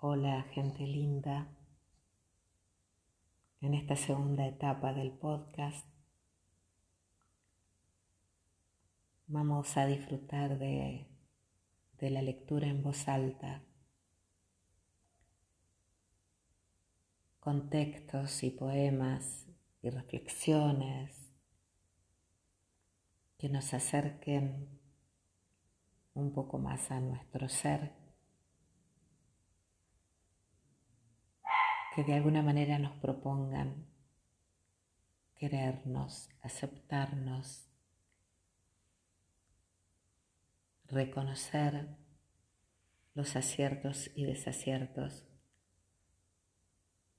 Hola gente linda. En esta segunda etapa del podcast vamos a disfrutar de, de la lectura en voz alta con textos y poemas y reflexiones que nos acerquen un poco más a nuestro ser que de alguna manera nos propongan querernos, aceptarnos, reconocer los aciertos y desaciertos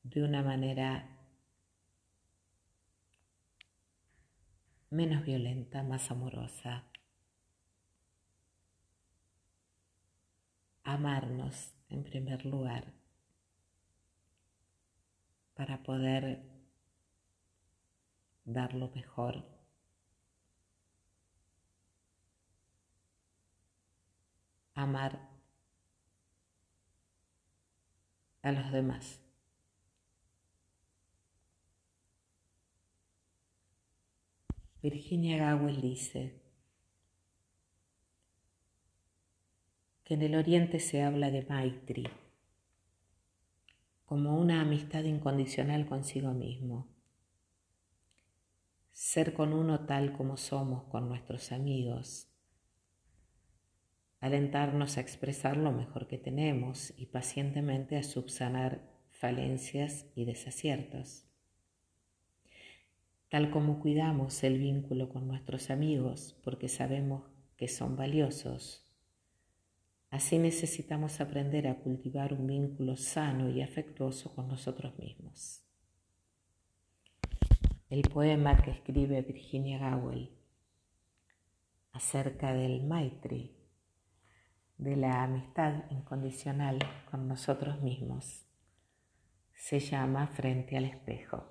de una manera menos violenta, más amorosa. Amarnos en primer lugar para poder dar lo mejor. Amar a los demás. Virginia Gowell dice que en el Oriente se habla de Maitri como una amistad incondicional consigo mismo. Ser con uno tal como somos con nuestros amigos. Alentarnos a expresar lo mejor que tenemos y pacientemente a subsanar falencias y desaciertos. Tal como cuidamos el vínculo con nuestros amigos porque sabemos que son valiosos Así necesitamos aprender a cultivar un vínculo sano y afectuoso con nosotros mismos. El poema que escribe Virginia Gowell acerca del Maitri, de la amistad incondicional con nosotros mismos, se llama Frente al espejo.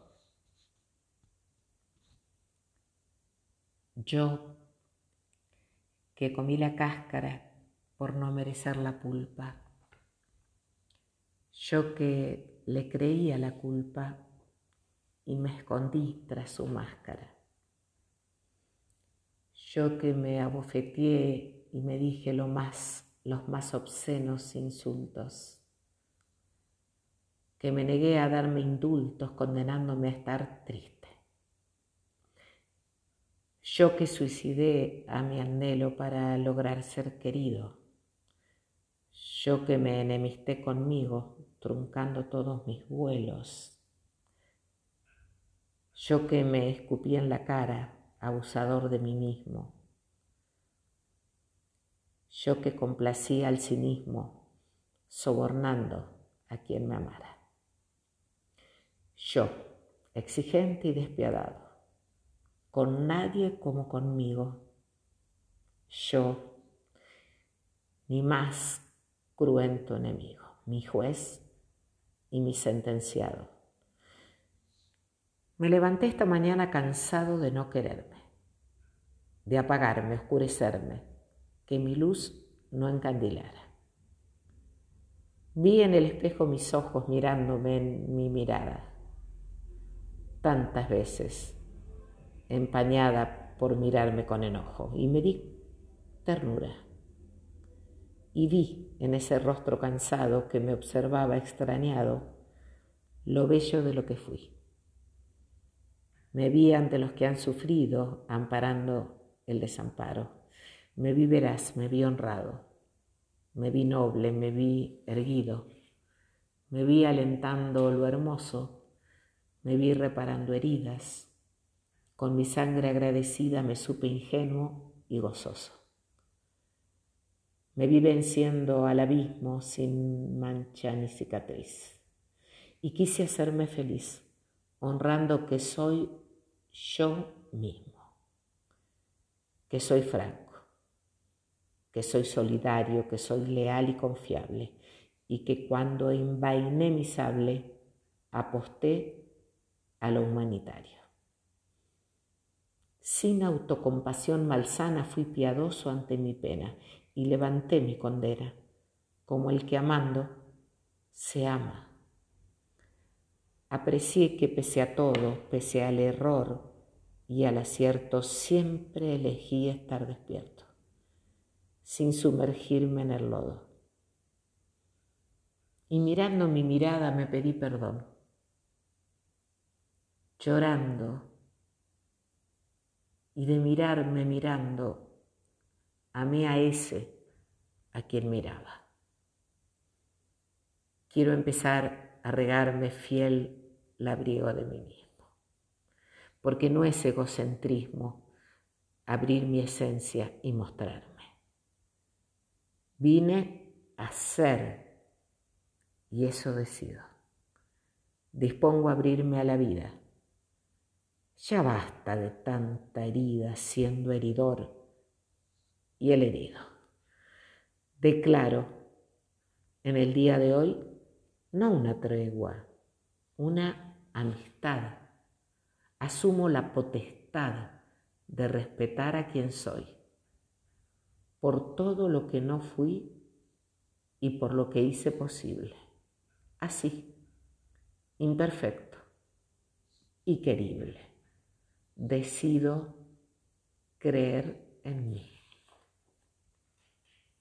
Yo, que comí la cáscara por no merecer la pulpa. Yo que le creía la culpa y me escondí tras su máscara. Yo que me abofeteé y me dije más, los más obscenos insultos. Que me negué a darme indultos condenándome a estar triste. Yo que suicidé a mi anhelo para lograr ser querido yo que me enemisté conmigo, truncando todos mis vuelos. Yo que me escupí en la cara, abusador de mí mismo. Yo que complacía al cinismo, sobornando a quien me amara. Yo, exigente y despiadado, con nadie como conmigo. Yo, ni más cruento enemigo, mi juez y mi sentenciado. Me levanté esta mañana cansado de no quererme, de apagarme, oscurecerme, que mi luz no encandilara. Vi en el espejo mis ojos mirándome en mi mirada, tantas veces empañada por mirarme con enojo, y me di ternura y vi en ese rostro cansado que me observaba extrañado lo bello de lo que fui. Me vi ante los que han sufrido, amparando el desamparo. Me vi veraz, me vi honrado, me vi noble, me vi erguido, me vi alentando lo hermoso, me vi reparando heridas. Con mi sangre agradecida me supe ingenuo y gozoso. Me vi venciendo al abismo sin mancha ni cicatriz. Y quise hacerme feliz, honrando que soy yo mismo, que soy franco, que soy solidario, que soy leal y confiable, y que cuando envainé mi sable, aposté a lo humanitario. Sin autocompasión malsana fui piadoso ante mi pena y levanté mi condena, como el que amando se ama. Aprecié que pese a todo, pese al error y al acierto, siempre elegí estar despierto, sin sumergirme en el lodo. Y mirando mi mirada me pedí perdón, llorando, y de mirarme mirando, amé a ese a quien miraba. Quiero empezar a regarme fiel labriego de mí mismo, porque no es egocentrismo abrir mi esencia y mostrarme. Vine a ser y eso decido. Dispongo a abrirme a la vida. Ya basta de tanta herida siendo heridor y el herido. Declaro en el día de hoy no una tregua, una amistad. Asumo la potestad de respetar a quien soy, por todo lo que no fui y por lo que hice posible. Así, imperfecto y querible. Decido creer en mí.